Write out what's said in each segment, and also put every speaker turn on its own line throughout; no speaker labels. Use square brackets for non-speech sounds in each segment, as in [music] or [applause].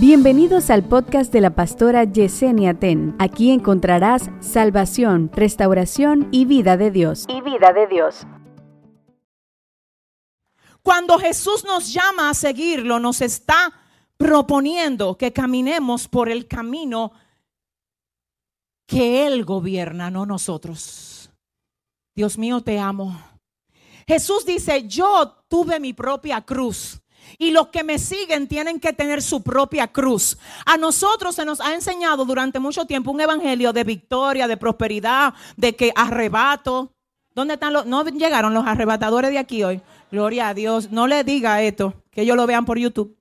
Bienvenidos al podcast de la pastora Yesenia Ten. Aquí encontrarás salvación, restauración y vida de Dios.
y vida de Dios.
Cuando Jesús nos llama a seguirlo, nos está proponiendo que caminemos por el camino que Él gobierna, no nosotros. Dios mío, te amo. Jesús dice, yo tuve mi propia cruz. Y los que me siguen tienen que tener su propia cruz. A nosotros se nos ha enseñado durante mucho tiempo un evangelio de victoria, de prosperidad, de que arrebato. ¿Dónde están los? No llegaron los arrebatadores de aquí hoy. Gloria a Dios. No le diga esto, que ellos lo vean por YouTube.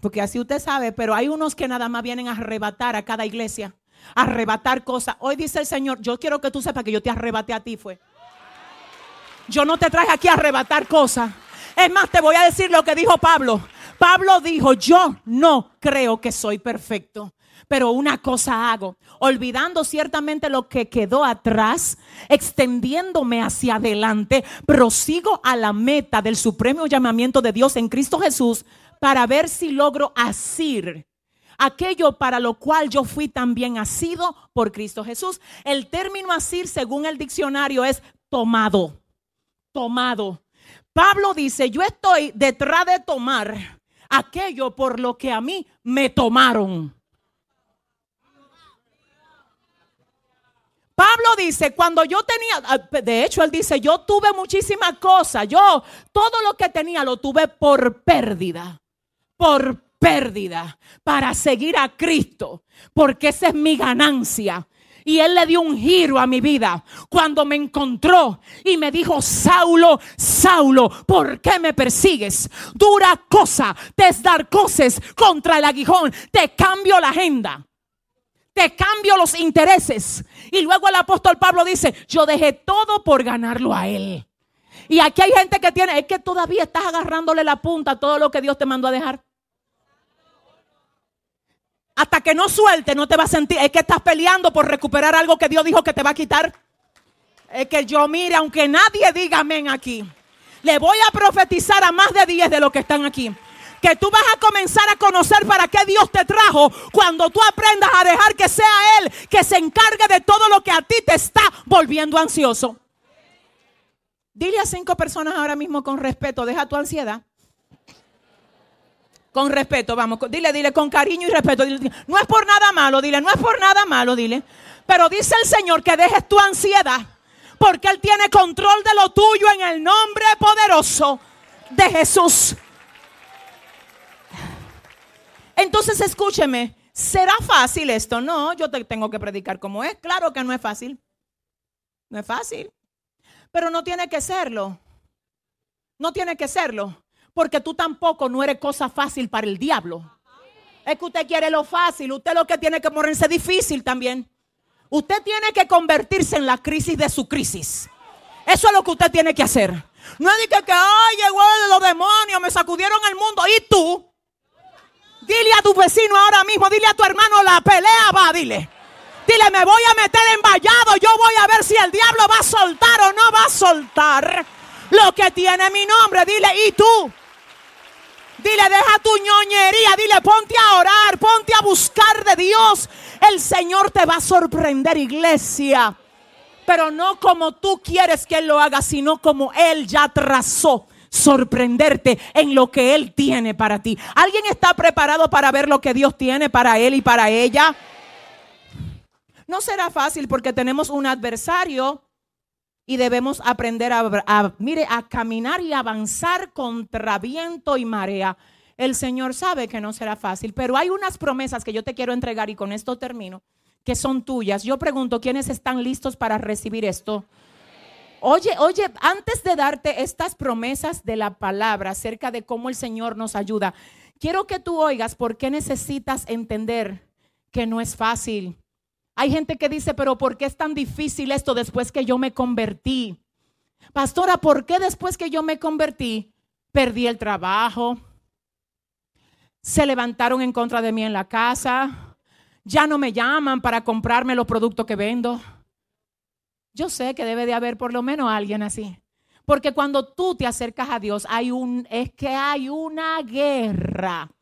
Porque así usted sabe, pero hay unos que nada más vienen a arrebatar a cada iglesia. Arrebatar cosas. Hoy dice el Señor, yo quiero que tú sepas que yo te arrebaté a ti, fue. Yo no te traje aquí a arrebatar cosas. Es más, te voy a decir lo que dijo Pablo. Pablo dijo, yo no creo que soy perfecto, pero una cosa hago, olvidando ciertamente lo que quedó atrás, extendiéndome hacia adelante, prosigo a la meta del supremo llamamiento de Dios en Cristo Jesús para ver si logro asir aquello para lo cual yo fui también asido por Cristo Jesús. El término asir, según el diccionario, es tomado, tomado. Pablo dice, yo estoy detrás de tomar aquello por lo que a mí me tomaron. Pablo dice, cuando yo tenía, de hecho él dice, yo tuve muchísimas cosas, yo todo lo que tenía lo tuve por pérdida, por pérdida, para seguir a Cristo, porque esa es mi ganancia. Y él le dio un giro a mi vida cuando me encontró y me dijo, Saulo, Saulo, ¿por qué me persigues? Dura cosa, te es dar cosas contra el aguijón, te cambio la agenda. Te cambio los intereses. Y luego el apóstol Pablo dice, yo dejé todo por ganarlo a él. Y aquí hay gente que tiene, es que todavía estás agarrándole la punta a todo lo que Dios te mandó a dejar. Hasta que no suelte, no te vas a sentir. Es que estás peleando por recuperar algo que Dios dijo que te va a quitar. Es que yo mire, aunque nadie diga amén aquí, le voy a profetizar a más de 10 de los que están aquí. Que tú vas a comenzar a conocer para qué Dios te trajo cuando tú aprendas a dejar que sea Él que se encargue de todo lo que a ti te está volviendo ansioso. Dile a cinco personas ahora mismo con respeto, deja tu ansiedad. Con respeto, vamos. Dile, dile, con cariño y respeto. No es por nada malo, dile, no es por nada malo, dile. Pero dice el Señor que dejes tu ansiedad. Porque Él tiene control de lo tuyo en el nombre poderoso de Jesús. Entonces escúcheme, ¿será fácil esto? No, yo te tengo que predicar como es. Claro que no es fácil. No es fácil. Pero no tiene que serlo. No tiene que serlo. Porque tú tampoco no eres cosa fácil para el diablo. Es que usted quiere lo fácil. Usted lo que tiene que ponerse difícil también. Usted tiene que convertirse en la crisis de su crisis. Eso es lo que usted tiene que hacer. No es de que, ay, llegó los demonios, me sacudieron el mundo. ¿Y tú? Dile a tu vecino ahora mismo, dile a tu hermano, la pelea va, dile. Dile, me voy a meter en vallado, yo voy a ver si el diablo va a soltar o no va a soltar lo que tiene mi nombre. Dile, ¿y tú? Dile, deja tu ñoñería, dile, ponte a orar, ponte a buscar de Dios. El Señor te va a sorprender, iglesia. Pero no como tú quieres que Él lo haga, sino como Él ya trazó sorprenderte en lo que Él tiene para ti. ¿Alguien está preparado para ver lo que Dios tiene para Él y para ella? No será fácil porque tenemos un adversario y debemos aprender a, mire, a caminar y avanzar contra viento y marea. El Señor sabe que no será fácil, pero hay unas promesas que yo te quiero entregar y con esto termino, que son tuyas. Yo pregunto, ¿quiénes están listos para recibir esto? Oye, oye, antes de darte estas promesas de la palabra acerca de cómo el Señor nos ayuda, quiero que tú oigas por qué necesitas entender que no es fácil. Hay gente que dice, pero ¿por qué es tan difícil esto después que yo me convertí? Pastora, ¿por qué después que yo me convertí perdí el trabajo? Se levantaron en contra de mí en la casa. Ya no me llaman para comprarme los productos que vendo. Yo sé que debe de haber por lo menos alguien así. Porque cuando tú te acercas a Dios, hay un, es que hay una guerra.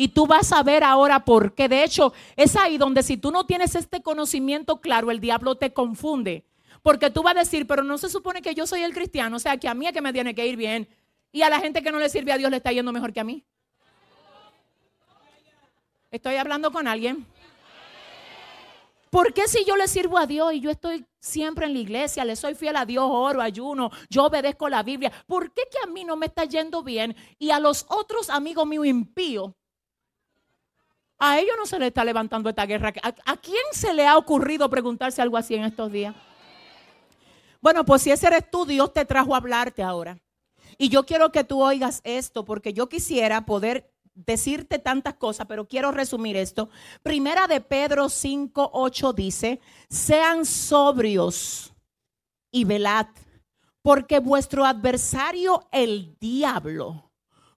Y tú vas a ver ahora por qué. De hecho, es ahí donde si tú no tienes este conocimiento claro, el diablo te confunde. Porque tú vas a decir, pero no se supone que yo soy el cristiano, o sea, que a mí es que me tiene que ir bien. Y a la gente que no le sirve a Dios le está yendo mejor que a mí. Estoy hablando con alguien. ¿Por qué si yo le sirvo a Dios y yo estoy siempre en la iglesia, le soy fiel a Dios, oro, ayuno, yo obedezco la Biblia? ¿Por qué que a mí no me está yendo bien y a los otros amigos míos impíos, a ellos no se le está levantando esta guerra? ¿A, quién se le ha ocurrido preguntarse algo así en estos días? Bueno, pues si ese eres tú, Dios te trajo a hablarte ahora. Y yo quiero que tú oigas esto porque yo quisiera poder decirte tantas cosas, pero quiero resumir esto. Primera de Pedro 5, 8 dice, sean sobrios y velad, porque vuestro adversario el diablo,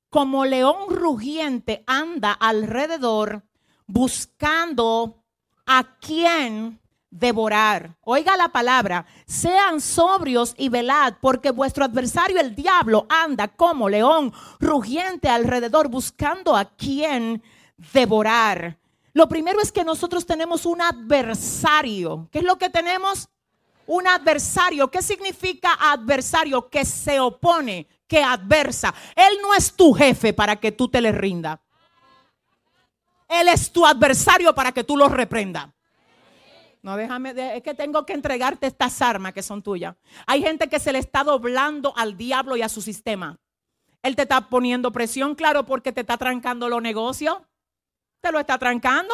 como león rugiente, anda alrededor buscando a quien devorar. Oiga la palabra, sean sobrios y velad, porque vuestro adversario el diablo anda como león rugiente alrededor buscando a quien devorar. Lo primero es que nosotros tenemos un adversario. ¿Qué es lo que tenemos? Un adversario. ¿Qué significa adversario? Que se opone, que adversa. Él no es tu jefe para que tú te le rinda. Él es tu adversario para que tú lo reprendas. No, déjame, es que tengo que entregarte estas armas que son tuyas. Hay gente que se le está doblando al diablo y a su sistema. Él te está poniendo presión, claro, porque te está trancando los negocios. Te lo está trancando.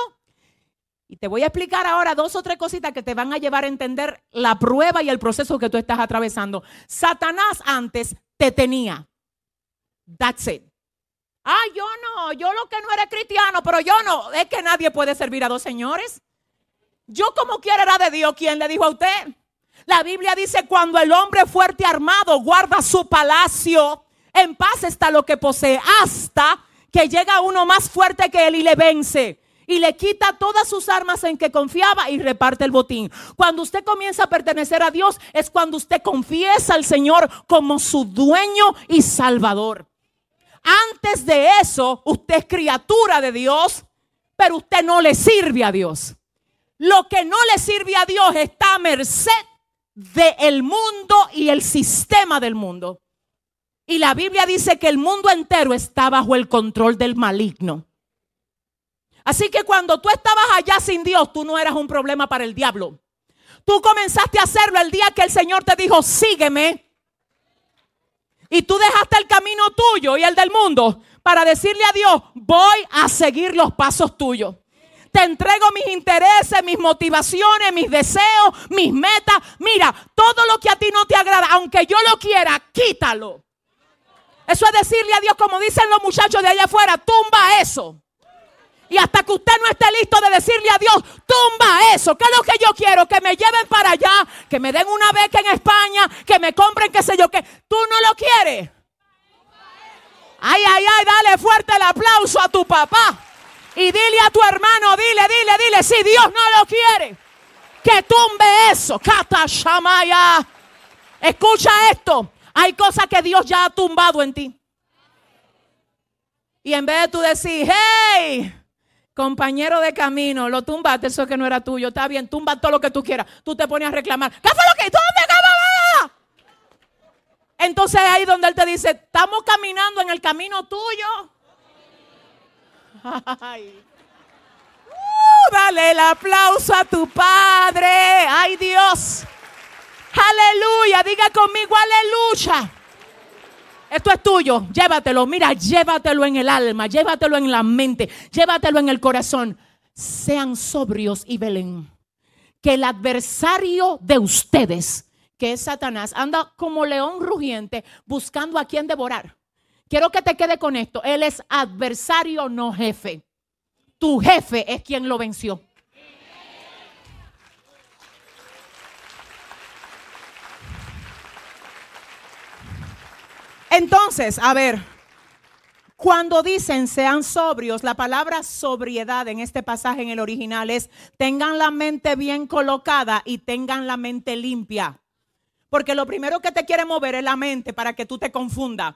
Y te voy a explicar ahora dos o tres cositas que te van a llevar a entender la prueba y el proceso que tú estás atravesando. Satanás antes te tenía. That's it. Ah, yo no, yo lo que no era cristiano, pero yo no. Es que nadie puede servir a dos señores. Yo como quiera era de Dios, ¿quién le dijo a usted? La Biblia dice, cuando el hombre fuerte armado guarda su palacio, en paz está lo que posee, hasta que llega uno más fuerte que él y le vence. Y le quita todas sus armas en que confiaba y reparte el botín. Cuando usted comienza a pertenecer a Dios es cuando usted confiesa al Señor como su dueño y salvador. Antes de eso, usted es criatura de Dios, pero usted no le sirve a Dios. Lo que no le sirve a Dios está a merced del mundo y el sistema del mundo. Y la Biblia dice que el mundo entero está bajo el control del maligno. Así que cuando tú estabas allá sin Dios, tú no eras un problema para el diablo. Tú comenzaste a hacerlo el día que el Señor te dijo, sígueme. Y tú dejaste el camino tuyo y el del mundo para decirle a Dios, voy a seguir los pasos tuyos te entrego mis intereses, mis motivaciones, mis deseos, mis metas. Mira, todo lo que a ti no te agrada, aunque yo lo quiera, quítalo. Eso es decirle a Dios, como dicen los muchachos de allá afuera, tumba eso. Y hasta que usted no esté listo de decirle a Dios, tumba eso. ¿Qué es lo que yo quiero? Que me lleven para allá, que me den una beca en España, que me compren qué sé yo qué. Tú no lo quieres. Ay, ay, ay, dale fuerte el aplauso a tu papá. Y dile a tu hermano, dile, dile, dile, si Dios no lo quiere, que tumbe eso. Kata Shamaya. Escucha esto. Hay cosas que Dios ya ha tumbado en ti. Y en vez de tú decir, hey, compañero de camino, lo tumbaste, eso que no era tuyo, está bien, tumba todo lo que tú quieras. Tú te pones a reclamar, ¿qué fue lo que? ¿Dónde? Entonces ahí donde él te dice, estamos caminando en el camino tuyo. [laughs] Uh, dale el aplauso a tu Padre. Ay Dios. Aleluya. Diga conmigo, aleluya. Esto es tuyo. Llévatelo. Mira, llévatelo en el alma. Llévatelo en la mente. Llévatelo en el corazón. Sean sobrios y velen. Que el adversario de ustedes, que es Satanás, anda como león rugiente buscando a quien devorar. Quiero que te quede con esto. Él es adversario, no jefe. Tu jefe es quien lo venció. Entonces, a ver, cuando dicen sean sobrios, la palabra sobriedad en este pasaje en el original es tengan la mente bien colocada y tengan la mente limpia. Porque lo primero que te quiere mover es la mente para que tú te confundas.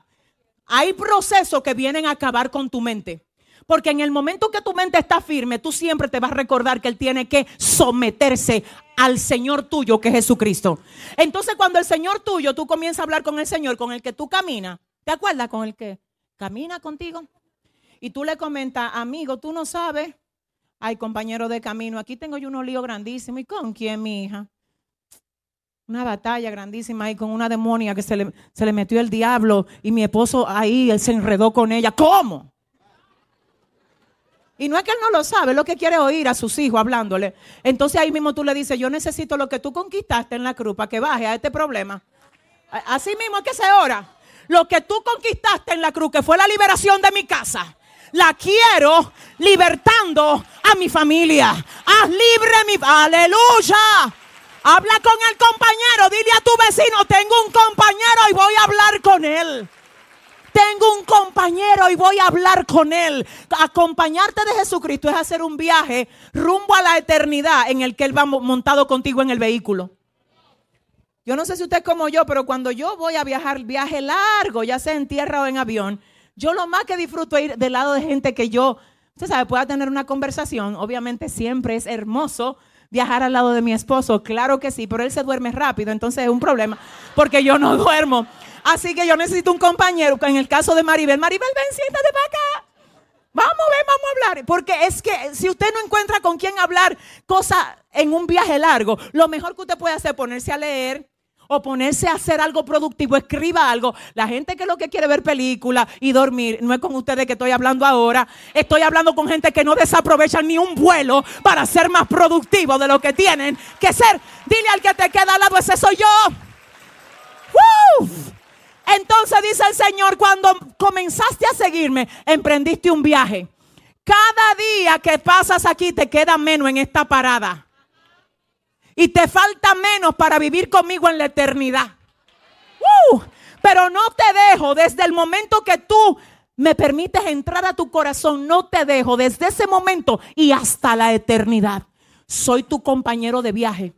Hay procesos que vienen a acabar con tu mente. Porque en el momento que tu mente está firme, tú siempre te vas a recordar que Él tiene que someterse al Señor tuyo, que es Jesucristo. Entonces, cuando el Señor tuyo, tú comienzas a hablar con el Señor, con el que tú caminas, ¿te acuerdas con el que camina contigo? Y tú le comentas, amigo, tú no sabes. Ay, compañero de camino, aquí tengo yo unos líos grandísimos. ¿Y con quién, mi hija? Una batalla grandísima ahí con una demonia que se le, se le metió el diablo y mi esposo ahí, él se enredó con ella. ¿Cómo? Y no es que él no lo sabe, lo que quiere oír a sus hijos hablándole. Entonces ahí mismo tú le dices, yo necesito lo que tú conquistaste en la cruz para que baje a este problema. Así mismo es que se ora. Lo que tú conquistaste en la cruz, que fue la liberación de mi casa, la quiero libertando a mi familia. Haz libre mi... Aleluya. Habla con el compañero, dile a tu vecino, tengo un compañero y voy a hablar con él. Tengo un compañero y voy a hablar con él. Acompañarte de Jesucristo es hacer un viaje rumbo a la eternidad en el que él va montado contigo en el vehículo. Yo no sé si usted es como yo, pero cuando yo voy a viajar viaje largo, ya sea en tierra o en avión, yo lo más que disfruto es ir del lado de gente que yo, usted sabe, pueda tener una conversación. Obviamente siempre es hermoso viajar al lado de mi esposo, claro que sí, pero él se duerme rápido, entonces es un problema, porque yo no [laughs] duermo. Así que yo necesito un compañero. En el caso de Maribel, Maribel, ven, siéntate para acá. Vamos, ven, vamos a hablar. Porque es que si usted no encuentra con quién hablar cosas en un viaje largo, lo mejor que usted puede hacer es ponerse a leer o ponerse a hacer algo productivo, escriba algo. La gente que lo que quiere ver películas y dormir, no es con ustedes que estoy hablando ahora. Estoy hablando con gente que no desaprovechan ni un vuelo para ser más productivo de lo que tienen que ser. Dile al que te queda al lado, ese soy yo. Entonces dice el Señor, cuando comenzaste a seguirme, emprendiste un viaje. Cada día que pasas aquí te queda menos en esta parada. Y te falta menos para vivir conmigo en la eternidad. Uh, pero no te dejo desde el momento que tú me permites entrar a tu corazón. No te dejo desde ese momento y hasta la eternidad. Soy tu compañero de viaje.